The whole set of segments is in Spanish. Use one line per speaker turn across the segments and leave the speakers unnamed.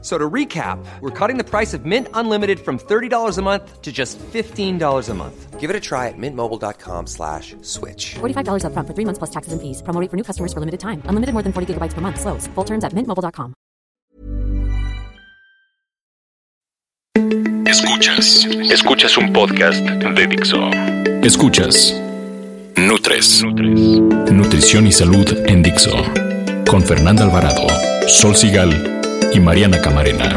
So to recap, we're cutting the price of Mint Unlimited from $30 a month to just $15 a month.
Give it a try at mintmobile.com slash switch.
$45 upfront for three months plus taxes and fees. Promo rate for new customers for limited time. Unlimited more than 40 gigabytes per month. Slows. Full terms at mintmobile.com.
Escuchas. Escuchas un podcast de Dixo. Escuchas. Nutres. Nutrición y salud en Dixo. Con Fernanda Alvarado, Sol Sigal y Mariana Camarena.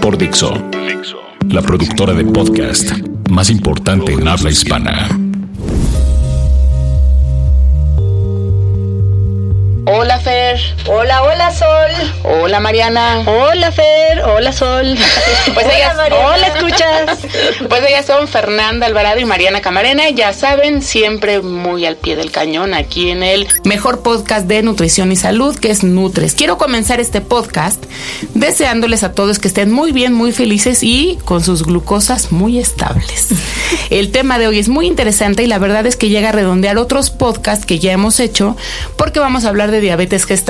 Por Dixo. La productora de podcast más importante en habla hispana.
Hola.
Hola, hola Sol.
Hola Mariana.
Hola Fer. Hola Sol.
Pues
hola,
ellas,
Mariana.
hola escuchas. Pues ellas son Fernanda Alvarado y Mariana Camarena. Ya saben, siempre muy al pie del cañón aquí en el mejor podcast de nutrición y salud que es Nutres. Quiero comenzar este podcast deseándoles a todos que estén muy bien, muy felices y con sus glucosas muy estables. El tema de hoy es muy interesante y la verdad es que llega a redondear otros podcasts que ya hemos hecho porque vamos a hablar de diabetes gestacional.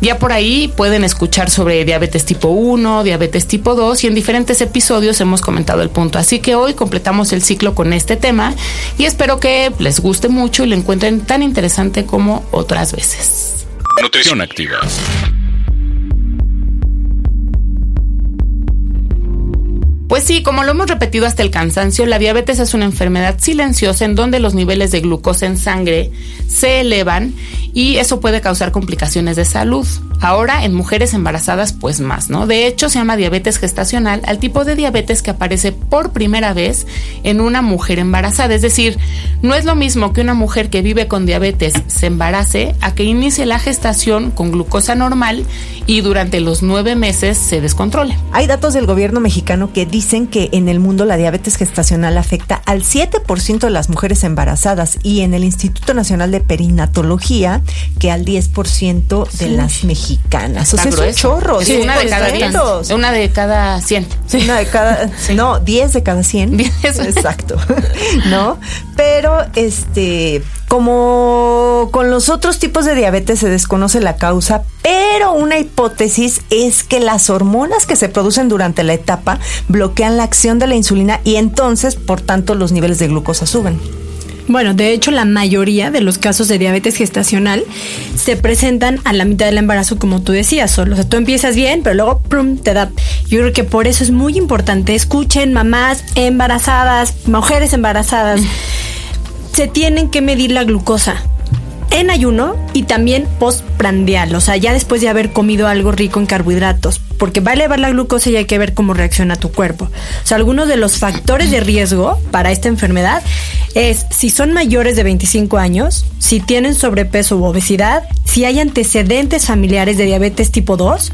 Ya por ahí pueden escuchar sobre diabetes tipo 1, diabetes tipo 2 y en diferentes episodios hemos comentado el punto. Así que hoy completamos el ciclo con este tema y espero que les guste mucho y lo encuentren tan interesante como otras veces.
Nutrición activa.
Pues sí, como lo hemos repetido hasta el cansancio, la diabetes es una enfermedad silenciosa en donde los niveles de glucosa en sangre se elevan y eso puede causar complicaciones de salud. Ahora en mujeres embarazadas pues más, ¿no? De hecho se llama diabetes gestacional al tipo de diabetes que aparece por primera vez en una mujer embarazada. Es decir, no es lo mismo que una mujer que vive con diabetes se embarace a que inicie la gestación con glucosa normal y durante los nueve meses se descontrole.
Hay datos del gobierno mexicano que dicen que en el mundo la diabetes gestacional afecta al 7% de las mujeres embarazadas y en el Instituto Nacional de Perinatología que al 10% de las mexicanas. O sea, es un
grueso.
chorro.
Sí, una de cada 10.
10%.
Una de cada 100.
Una de cada, no, 10 de cada 100.
Diez.
Exacto. ¿No? Pero este, como con los otros tipos de diabetes se desconoce la causa, pero una hipótesis es que las hormonas que se producen durante la etapa bloquean la acción de la insulina y entonces, por tanto, los niveles de glucosa suben.
Bueno, de hecho, la mayoría de los casos de diabetes gestacional se presentan a la mitad del embarazo, como tú decías, solo. O sea, tú empiezas bien, pero luego prum, te da. Yo creo que por eso es muy importante. Escuchen, mamás embarazadas, mujeres embarazadas. Se tienen que medir la glucosa en ayuno y también postprandial, o sea, ya después de haber comido algo rico en carbohidratos, porque va a elevar la glucosa y hay que ver cómo reacciona tu cuerpo. O sea, algunos de los factores de riesgo para esta enfermedad es si son mayores de 25 años, si tienen sobrepeso u obesidad, si hay antecedentes familiares de diabetes tipo 2,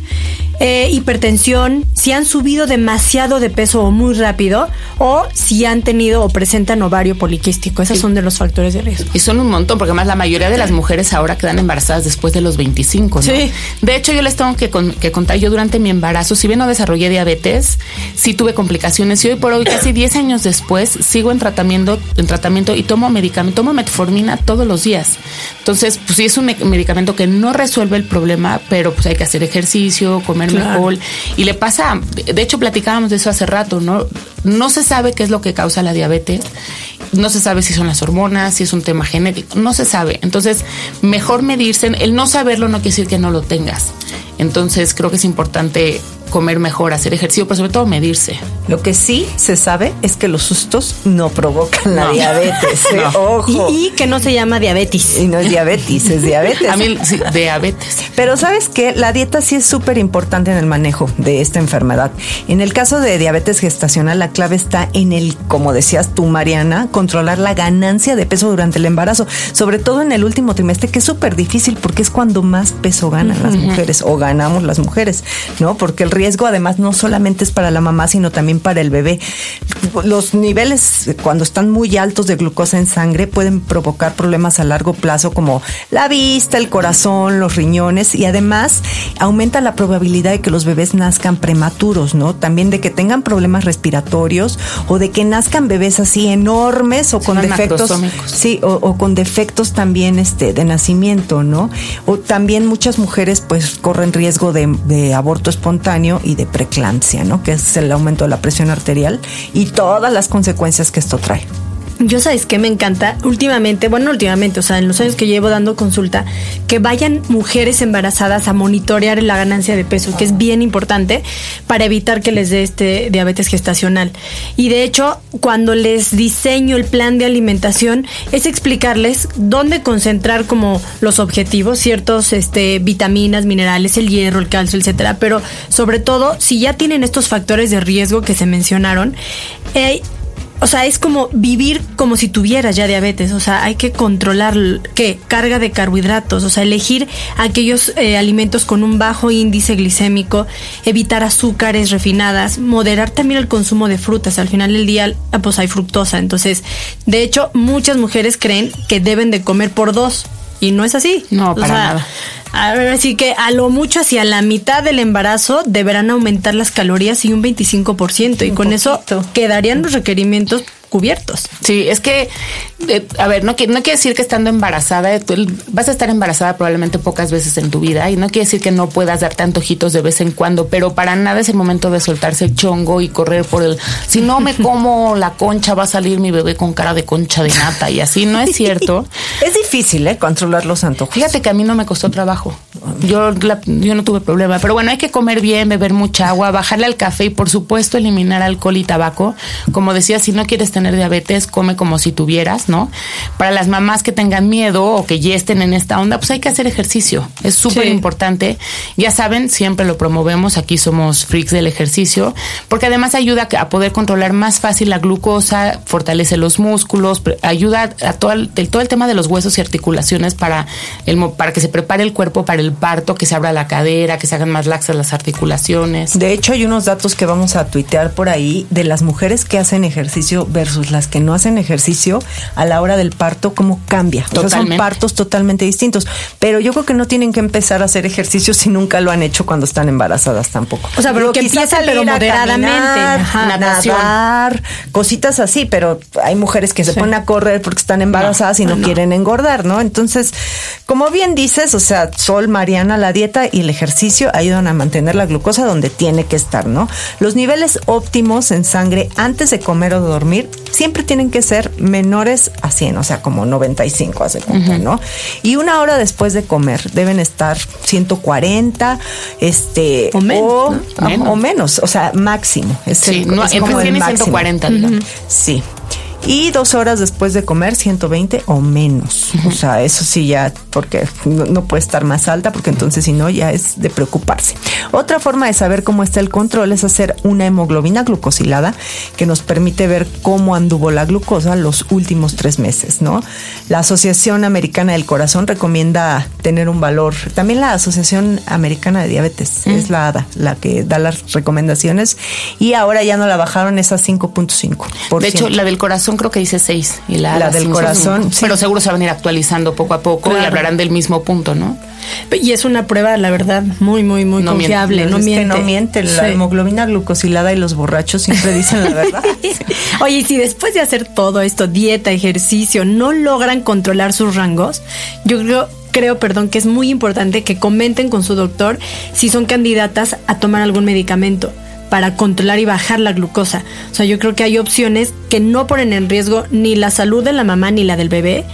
eh, hipertensión, si han subido demasiado de peso o muy rápido, o si han tenido o presentan ovario poliquístico. Esos son de los factores de riesgo.
Y son un montón, porque además la mayoría de las mujeres ahora quedan embarazadas después de los 25, ¿no?
Sí.
De hecho, yo les tengo que, con- que contar, yo durante mi embarazo, si bien no desarrollé diabetes, sí tuve complicaciones y hoy por hoy, casi 10 años después, sigo en tratamiento, en tratamiento y tomo medicamento, tomo metformina todos los días. Entonces, pues sí es un me- medicamento que no resuelve el problema, pero pues hay que hacer ejercicio, comer mejor. Y le pasa, de hecho platicábamos de eso hace rato, ¿no? No se sabe qué es lo que causa la diabetes. No se sabe si son las hormonas, si es un tema genético, no se sabe. Entonces, mejor medirse. El no saberlo no quiere decir que no lo tengas. Entonces, creo que es importante comer mejor, hacer ejercicio, pero sobre todo medirse.
Lo que sí se sabe es que los sustos no provocan la
No.
diabetes. ¿eh?
No.
Ojo.
Y, y que no se llama diabetes.
Y no es diabetes, es diabetes.
A mí, sí, diabetes.
Pero sabes que la dieta sí es súper importante en el manejo de esta enfermedad. En el caso de diabetes gestacional, la clave está en el, como decías tú, Mariana, controlar la ganancia de peso durante el embarazo, sobre todo en el último trimestre, que es súper difícil porque es cuando más peso ganan las mujeres o ganamos las mujeres, ¿no? Porque el riesgo además no solamente es para la mamá, sino también para el bebé. Los niveles cuando están muy altos de glucosa en sangre pueden provocar problemas a largo plazo como la vista, el corazón, los riñones y además aumenta la probabilidad de que los bebés nazcan prematuros, ¿no? También de que tengan problemas respiratorios o de que nazcan bebés así enormes o con defectos, sí, o, o, con defectos también este de nacimiento, ¿no? O también muchas mujeres pues corren riesgo de, de aborto espontáneo y de preeclampsia, ¿no? Que es el aumento de la presión arterial y todas las consecuencias que esto trae.
Yo sabes que me encanta últimamente, bueno, últimamente, o sea, en los años que llevo dando consulta, que vayan mujeres embarazadas a monitorear la ganancia de peso, que es bien importante para evitar que les dé este diabetes gestacional. Y de hecho, cuando les diseño el plan de alimentación, es explicarles dónde concentrar como los objetivos, ciertos este, vitaminas, minerales, el hierro, el calcio, etcétera. Pero sobre todo, si ya tienen estos factores de riesgo que se mencionaron, eh, o sea, es como vivir como si tuvieras ya diabetes. O sea, hay que controlar qué carga de carbohidratos. O sea, elegir aquellos eh, alimentos con un bajo índice glicémico, evitar azúcares refinadas, moderar también el consumo de frutas. Al final del día, pues hay fructosa. Entonces, de hecho, muchas mujeres creen que deben de comer por dos. Y no es así.
No, para nada.
Así que a lo mucho hacia la mitad del embarazo deberán aumentar las calorías y un 25% y con eso quedarían los requerimientos cubiertos.
Sí, es que, eh, a ver, no, no quiere decir que estando embarazada, vas a estar embarazada probablemente pocas veces en tu vida y no quiere decir que no puedas darte antojitos de vez en cuando, pero para nada es el momento de soltarse el chongo y correr por el, si no me como la concha va a salir mi bebé con cara de concha de nata y así, no es cierto.
es difícil, ¿eh? Controlar los antojos.
Fíjate que a mí no me costó trabajo. Yo, yo no tuve problema, pero bueno, hay que comer bien, beber mucha agua, bajarle al café y por supuesto eliminar alcohol y tabaco. Como decía, si no quieres tener diabetes, come como si tuvieras, ¿no? Para las mamás que tengan miedo o que ya estén en esta onda, pues hay que hacer ejercicio. Es súper importante. Ya saben, siempre lo promovemos. Aquí somos freaks del ejercicio, porque además ayuda a poder controlar más fácil la glucosa, fortalece los músculos, ayuda a todo el, todo el tema de los huesos y articulaciones para, el, para que se prepare el cuerpo para el parto, que se abra la cadera, que se hagan más laxas las articulaciones.
De hecho, hay unos datos que vamos a tuitear por ahí de las mujeres que hacen ejercicio versus las que no hacen ejercicio a la hora del parto, cómo cambia. son partos totalmente distintos. Pero yo creo que no tienen que empezar a hacer ejercicio si nunca lo han hecho cuando están embarazadas tampoco.
O sea, pero que empiezan pero moderadamente.
Caminar, nadar, cositas así, pero hay mujeres que se ponen a correr porque están embarazadas y no, quieren engordar, ¿no? Entonces, como bien dices, o sea, Sol, Mariana, la dieta y el ejercicio ayudan a mantener la glucosa donde tiene que estar, ¿no? Los niveles óptimos en sangre antes de comer o dormir siempre tienen que ser menores a 100, o sea, como 95 hace cuenta, ¿no? Y una hora después de comer deben estar 140, este
o menos,
o, menos. o sea, máximo.
Es sí, el, no, es como el máximo. 140, digamos.
Sí y dos horas después de comer 120 o menos. O sea, eso sí ya, porque no, puede estar más alta, porque entonces si no ya es de preocuparse. Otra forma de saber cómo está el control es hacer una hemoglobina glucosilada que nos permite ver cómo anduvo la glucosa los últimos tres meses, ¿no? La Asociación Americana del Corazón recomienda tener un valor, también la Asociación Americana de Diabetes, es la ADA, la que da las recomendaciones y ahora ya no la bajaron esa 5.5.
De hecho, la del corazón creo que dice 6 y
la, del corazón.
Pero seguro se van a ir actualizando poco a poco y hablarán del mismo punto, ¿no?
Y es una prueba, la verdad, muy, muy, muy confiable.
No, miente. no miente. La hemoglobina glucosilada y los borrachos siempre dicen la verdad.
Oye, si después de hacer todo esto, dieta, ejercicio, no logran controlar sus rangos, yo creo creo, perdón, que es muy importante que comenten con su doctor si son candidatas a tomar algún medicamento para controlar y bajar la glucosa. O sea, yo creo que hay opciones que no ponen en riesgo ni la salud de la mamá ni la del bebé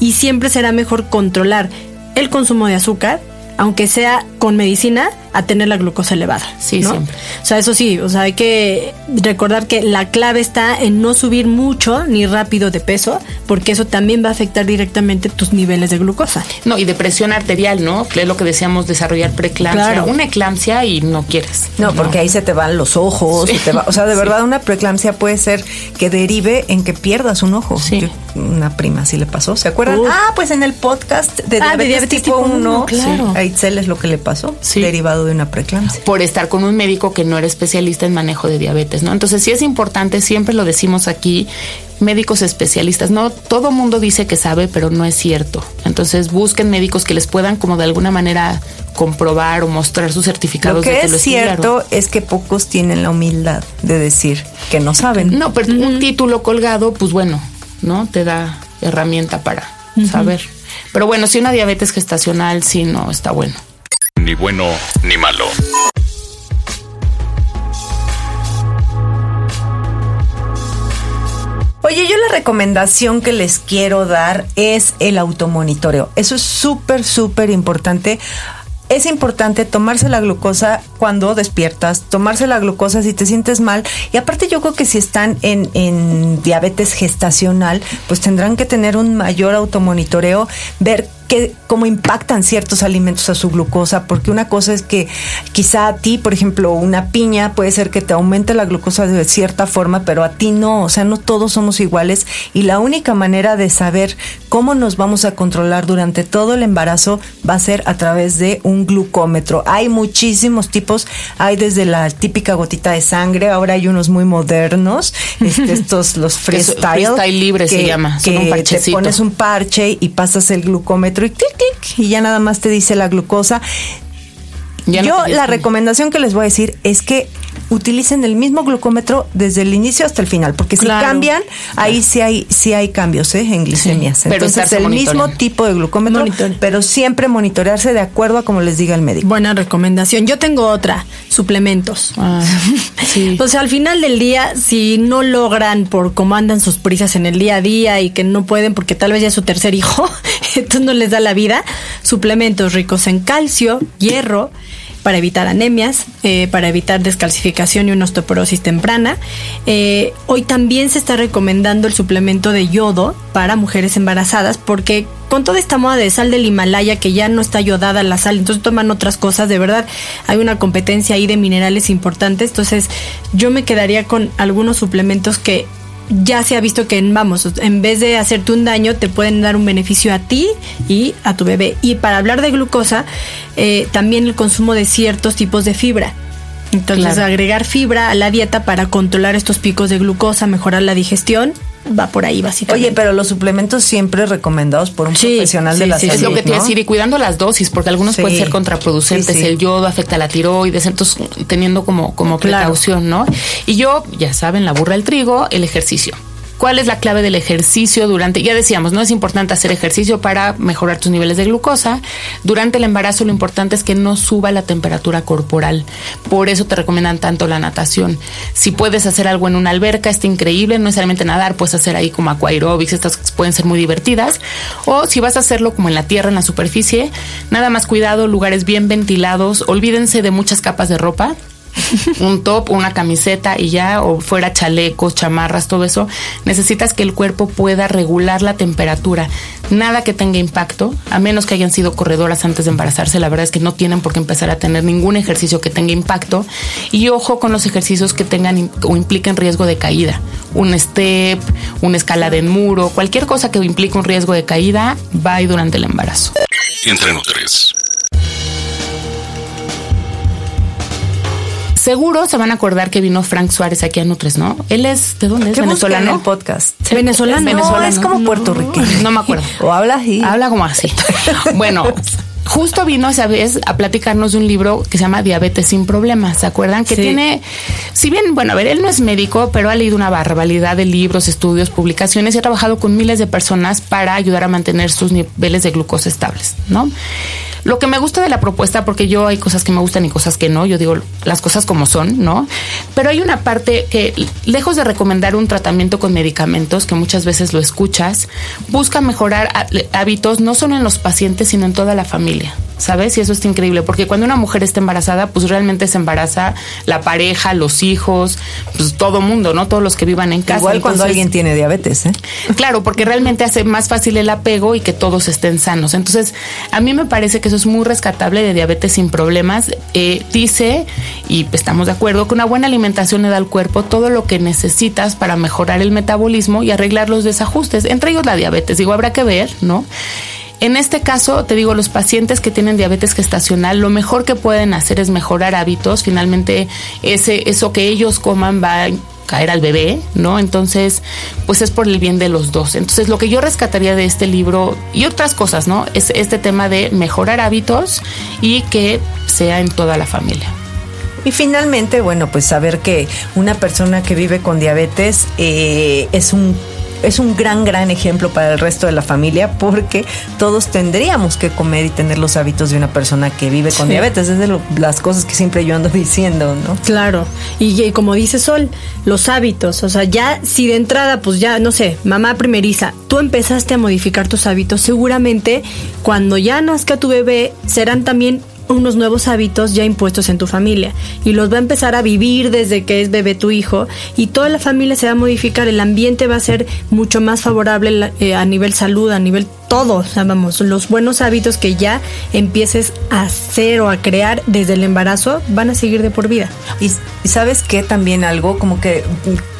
y siempre será mejor controlar el consumo de azúcar, aunque sea con medicina, a tener la glucosa elevada.
Sí, siempre.
O sea, eso sí, o sea, hay que recordar que la clave está en no subir mucho ni rápido de peso, porque eso también va a afectar directamente tus niveles de glucosa.
No, y de presión arterial, ¿no? Que es lo que decíamos, desarrollar preeclampsia. Claro. Una eclampsia y no quieres.
No, porque ahí se te van los ojos. o sea, de verdad, una preeclampsia puede ser que derive en que pierdas un ojo. Sí. una prima sí le pasó, ¿se acuerdan? Ah, pues en el podcast de, ah, diabetes, tipo 1, claro. A Itzel es lo que le pasó
Sí.
derivado de una preeclampsia.
por estar con un médico que no era especialista en manejo de diabetes, ¿no? Entonces sí es importante, siempre lo decimos aquí, médicos especialistas, no todo mundo dice que sabe, pero no es cierto. Entonces busquen médicos que les puedan como de alguna manera comprobar o mostrar sus
Lo
certificados
que
de que
es
lo
cierto es que pocos tienen la humildad de decir que no saben.
No, pero un título colgado, pues bueno, ¿no? Te da herramienta para saber. Pero bueno, si una diabetes gestacional, sí, no está bueno.
Ni bueno ni malo.
Oye, yo la recomendación que les quiero dar es el automonitoreo. Eso es súper, súper importante. Es importante tomarse la glucosa cuando despiertas, tomarse la glucosa si te sientes mal. Y aparte yo creo que si están en, en diabetes gestacional, pues tendrán que tener un mayor automonitoreo, ver que, cómo impactan ciertos alimentos a su glucosa, porque una cosa es que quizá a ti, por ejemplo, una piña puede ser que te aumente la glucosa de cierta forma, pero a ti no, o sea, no todos somos iguales y la única manera de saber cómo nos vamos a controlar durante todo el embarazo va a ser a través de un glucómetro. Hay muchísimos tipos, hay desde la típica gotita de sangre, ahora hay unos muy modernos, este, estos los freestyle,
freestyle libre se llama, son
que
un
te pones un parche y pasas el glucómetro y clic, clic, y ya nada más te dice la glucosa.
Ya
Yo la recomendación que les voy a decir es que utilicen el mismo glucómetro desde el inicio hasta el final, porque si
Claro.
cambian, ahí sí hay sí hay cambios ¿eh? en glicemias.
Sí,
Entonces el mismo tipo de glucómetro,
Monitor.
pero siempre monitorearse de acuerdo a como les diga el médico.
Buena recomendación. Yo tengo otra, suplementos.
Ah, sí.
O sea, al final del día, si no logran por cómo andan sus prisas en el día a día y que no pueden porque tal vez ya es su tercer hijo, entonces no les da la vida, suplementos ricos en calcio, hierro, para evitar anemias, eh, para evitar descalcificación y una osteoporosis temprana. Eh, hoy también se está recomendando el suplemento de yodo para mujeres embarazadas porque con toda esta moda de sal del Himalaya que ya no está yodada la sal, entonces toman otras cosas, de verdad hay una competencia ahí de minerales importantes, entonces yo me quedaría con algunos suplementos que ya se ha visto que, vamos, en vez de hacerte un daño, te pueden dar un beneficio a ti y a tu bebé. Y para hablar de glucosa, eh, también el consumo de ciertos tipos de fibra. Entonces,
Claro.
agregar fibra a la dieta para controlar estos picos de glucosa, mejorar la digestión, va por ahí básicamente.
Oye, pero los suplementos siempre recomendados por un
Sí,
profesional
sí,
de la
sí,
salud.
Es lo que te iba a
¿no?
decir, y cuidando las dosis, porque algunos
Sí.
pueden ser contraproducentes.
Sí, sí.
El yodo afecta la tiroides, entonces teniendo como, como
Claro.
precaución, ¿no? Y yo, ya saben, la burra del trigo, el ejercicio. ¿Cuál es la clave del ejercicio durante? Ya decíamos, no es importante hacer ejercicio para mejorar tus niveles de glucosa. Durante el embarazo lo importante es que no suba la temperatura corporal. Por eso te recomiendan tanto la natación. Si puedes hacer algo en una alberca, está increíble. No necesariamente nadar, puedes hacer ahí como aquaerobics, estas pueden ser muy divertidas. O si vas a hacerlo como en la tierra, en la superficie, nada más cuidado, lugares bien ventilados. Olvídense de muchas capas de ropa un top, una camiseta y ya, o fuera chalecos, chamarras, todo eso, necesitas que el cuerpo pueda regular la temperatura. Nada que tenga impacto, a menos que hayan sido corredoras antes de embarazarse, la verdad es que no tienen por qué empezar a tener ningún ejercicio que tenga impacto. Y ojo con los ejercicios que tengan o impliquen riesgo de caída. Un step, una escalada en muro, cualquier cosa que implique un riesgo de caída, va durante el embarazo.
Entre Nutres.
Seguro se van a acordar que vino Frank Suárez aquí a Nutres, ¿no? Él es, ¿de dónde es?
¿Qué buscan en
venezolano.
el podcast?
Venezolano.
es
No, es como puertorriqueño.
No me acuerdo.
O habla así.
Habla como así. Bueno, justo vino esa vez a platicarnos de un libro que se llama Diabetes sin problemas. ¿Se acuerdan? Que
Sí.
tiene, si bien, bueno, a ver, él no es médico, pero ha leído una barbaridad de libros, estudios, publicaciones y ha trabajado con miles de personas para ayudar a mantener sus niveles de glucosa estables, ¿no? Lo que me gusta de la propuesta, porque yo hay cosas que me gustan y cosas que no, yo digo las cosas como son, ¿no? Pero hay una parte que, lejos de recomendar un tratamiento con medicamentos, que muchas veces lo escuchas, busca mejorar há- hábitos no solo en los pacientes, sino en toda la familia, ¿sabes? Y eso está increíble, porque cuando una mujer está embarazada, pues realmente se embaraza la pareja, los hijos, pues todo mundo, ¿no? Todos los que vivan en casa.
Igual cuando
Entonces,
alguien tiene diabetes, ¿eh?
Claro, porque realmente hace más fácil el apego y que todos estén sanos. Entonces, a mí me parece que es muy rescatable de diabetes sin problemas. Eh, dice, y estamos de acuerdo, que una buena alimentación le da al cuerpo todo lo que necesitas para mejorar el metabolismo y arreglar los desajustes, entre ellos la diabetes. Digo, habrá que ver, ¿no? En este caso, te digo, los pacientes que tienen diabetes gestacional, lo mejor que pueden hacer es mejorar hábitos. Finalmente, ese, eso que ellos coman va a caer al bebé, ¿no? Entonces, pues es por el bien de los dos. Entonces, lo que yo rescataría de este libro y otras cosas, ¿no? Es este tema de mejorar hábitos y que sea en toda la familia.
Y finalmente, bueno, pues saber que una persona que vive con diabetes eh, es un es un gran, gran ejemplo para el resto de la familia porque todos tendríamos que comer y tener los hábitos de una persona que vive con diabetes. Es de las cosas que siempre yo ando diciendo, ¿no?
Claro. Y, y, como dice Sol, los hábitos. O sea, ya si de entrada, pues ya, no sé, mamá primeriza, tú empezaste a modificar tus hábitos, seguramente cuando ya nazca tu bebé serán también unos nuevos hábitos ya impuestos en tu familia y los va a empezar a vivir desde que es bebé tu hijo y toda la familia se va a modificar, el ambiente va a ser mucho más favorable eh, a nivel salud, a nivel todo, vamos, los buenos hábitos que ya empieces a hacer o a crear desde el embarazo van a seguir de por vida.
Y, sabes que también algo como que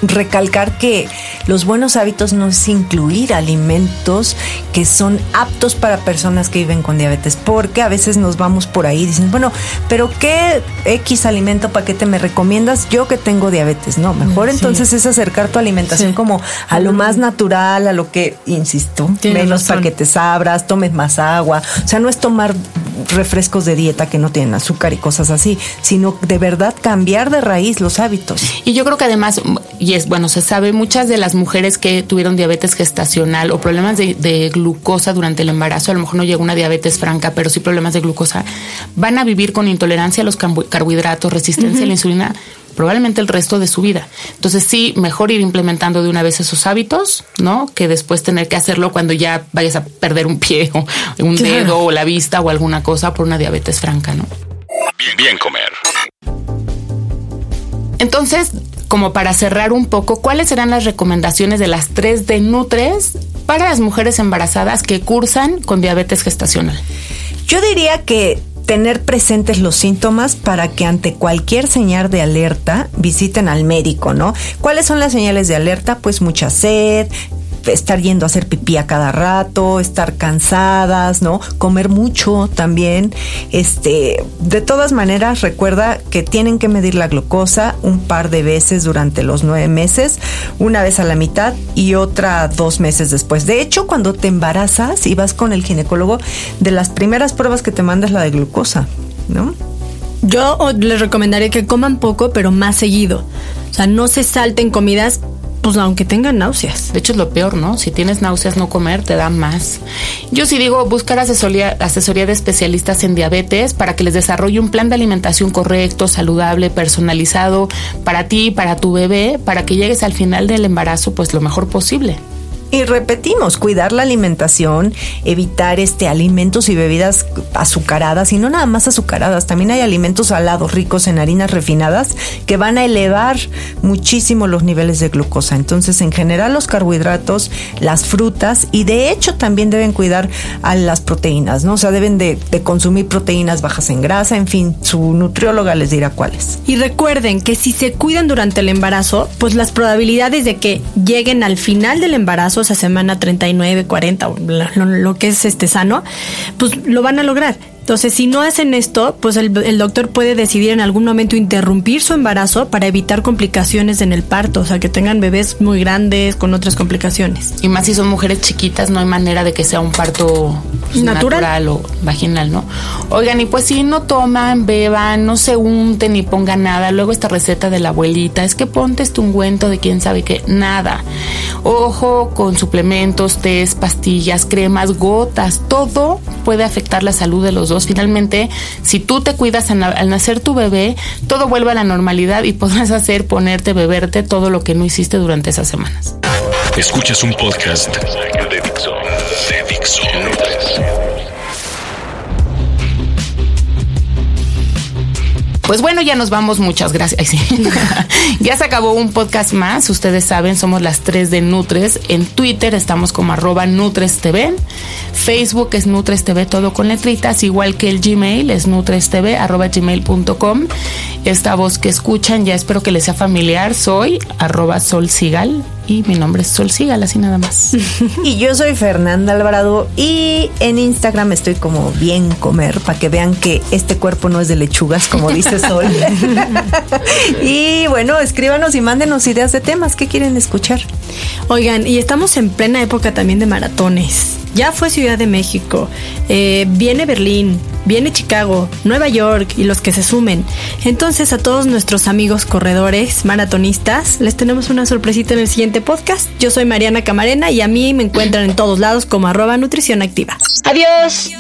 recalcar que los buenos hábitos no es incluir alimentos que son aptos para personas que viven con diabetes, porque a veces nos vamos por ahí dicen, bueno, pero ¿qué X alimento paquete me recomiendas yo que tengo diabetes? No, mejor entonces es acercar tu alimentación como a lo más natural, a lo que, insisto, menos paquetes abras, tomes más agua. O sea, no es tomar refrescos de dieta que no tienen azúcar y cosas así, sino de verdad cambiar de raíz los hábitos.
Y yo creo que además, y es bueno, se sabe, muchas de las mujeres que tuvieron diabetes gestacional o problemas de, glucosa durante el embarazo, a lo mejor no llegó una diabetes franca, pero sí problemas de glucosa, van a vivir con intolerancia a los carbohidratos, resistencia a la insulina probablemente el resto de su vida. Entonces sí, mejor ir implementando de una vez esos hábitos, ¿no? Que después tener que hacerlo cuando ya vayas a perder un pie o un dedo o la vista o alguna cosa por una diabetes franca, ¿no?
Bien, bien comer.
Entonces, como para cerrar un poco, ¿cuáles serán las recomendaciones de las tres de Nutres para las mujeres embarazadas que cursan con diabetes gestacional?
Yo diría que tener presentes los síntomas para que ante cualquier señal de alerta visiten al médico, ¿no? ¿Cuáles son las señales de alerta? Pues mucha sed, estar yendo a hacer pipí a cada rato, estar cansadas, ¿no? Comer mucho también. Este, de todas maneras, recuerda que tienen que medir la glucosa un par de veces durante los nueve meses, una vez a la mitad y otra dos meses después. De hecho, cuando te embarazas y vas con el ginecólogo, de las primeras pruebas que te manda es la de glucosa, ¿no?
Yo les recomendaría que coman poco, pero más seguido. O sea, no se salten comidas pues aunque tengan náuseas.
De hecho es lo peor, ¿no? Si tienes náuseas no comer te da más. Yo sí digo buscar asesoría, asesoría de especialistas en diabetes para que les desarrolle un plan de alimentación correcto, saludable, personalizado para ti, para tu bebé, para que llegues al final del embarazo pues lo mejor posible.
Y repetimos, cuidar la alimentación, evitar este alimentos y bebidas azucaradas y no nada más azucaradas, también hay alimentos salados ricos en harinas refinadas que van a elevar muchísimo los niveles de glucosa. Entonces, en general los carbohidratos, las frutas y de hecho también deben cuidar a las proteínas, ¿no? O sea, deben de, de consumir proteínas bajas en grasa, en fin, su nutrióloga les dirá cuáles.
Y recuerden que si se cuidan durante el embarazo, pues las probabilidades de que lleguen al final del embarazo a semana 39, 40, lo, lo que es este sano, pues lo van a lograr. Entonces, si no hacen esto, pues el, doctor puede decidir en algún momento interrumpir su embarazo para evitar complicaciones en el parto, o sea, que tengan bebés muy grandes con otras complicaciones.
Y más si son mujeres chiquitas, no hay manera de que sea un parto natural, o vaginal, ¿no? Oigan, y pues si no toman, beban, no se unten ni pongan nada, luego esta receta de la abuelita, es que ponte este ungüento de quién sabe qué, nada. Ojo con suplementos, test, pastillas, cremas, gotas, todo puede afectar la salud de los Finalmente, si tú te cuidas al nacer tu bebé, todo vuelve a la normalidad y podrás hacer, ponerte, beberte todo lo que no hiciste durante esas semanas.
Escuchas un podcast
Pues bueno, ya nos vamos. Muchas gracias. ya se acabó un podcast más. Ustedes saben, somos las tres de Nutres. En Twitter estamos como arroba Nutres TV. Facebook es Nutres TV, todo con letritas, igual que el Gmail es Nutres TV, arroba gmail.com. Esta voz que escuchan ya espero que les sea familiar. Soy arroba solsigal y mi nombre es Sol Sigal, así nada más.
y yo soy Fernanda Alvarado y en Instagram estoy como bien comer para que vean que este cuerpo no es de lechugas, como dice Sol. y bueno, escríbanos y mándenos ideas de temas que quieren escuchar.
Oigan, y estamos en plena época también de maratones. Ya fue Ciudad de México, eh, viene Berlín, viene Chicago, Nueva York y los que se sumen. Entonces a todos nuestros amigos corredores, maratonistas, les tenemos una sorpresita en el siguiente podcast. Yo soy Mariana Camarena y a mí me encuentran en todos lados como arroba nutrición activa.
Adiós.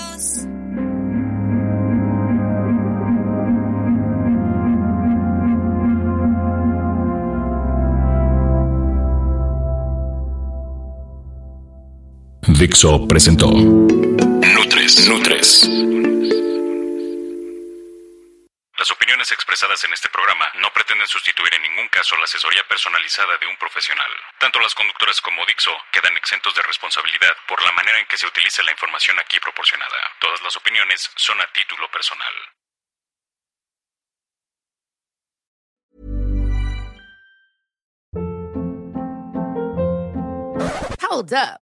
Dixo presentó Nutres. Expresadas en este programa no pretenden sustituir en ningún caso la asesoría personalizada de un profesional. Tanto las conductoras como Dixo quedan exentos de responsabilidad por la manera en que se utiliza la información aquí proporcionada. Todas las opiniones son a título personal.
Hold up.